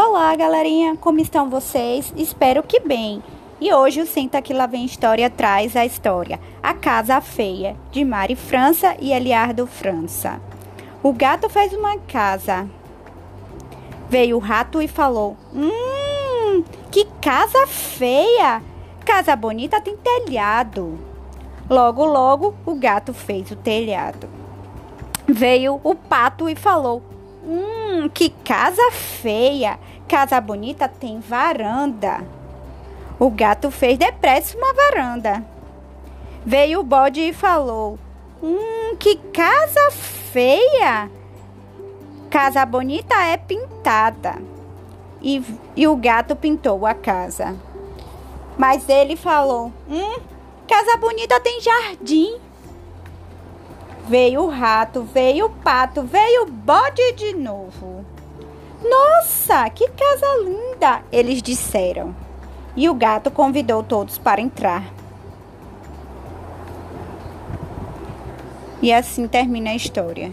Olá, galerinha, como estão vocês? Espero que bem. E hoje o Senta Que Lá Vem História traz a história A Casa Feia, de Mari França e Eliardo França. O gato fez uma casa. Veio o rato e falou: Hum, que casa feia! Casa bonita tem telhado. Logo, logo, o gato fez o telhado. Veio o pato e falou: Hum, que casa feia! Casa bonita tem varanda. O gato fez depressa uma varanda. Veio o bode e falou: Hum, que casa feia! Casa bonita é pintada. E, e o gato pintou a casa. Mas ele falou: Hum, casa bonita tem jardim. Veio o rato, veio o pato, veio o bode de novo. Nossa, que casa linda! Eles disseram. E o gato convidou todos para entrar. E assim termina a história.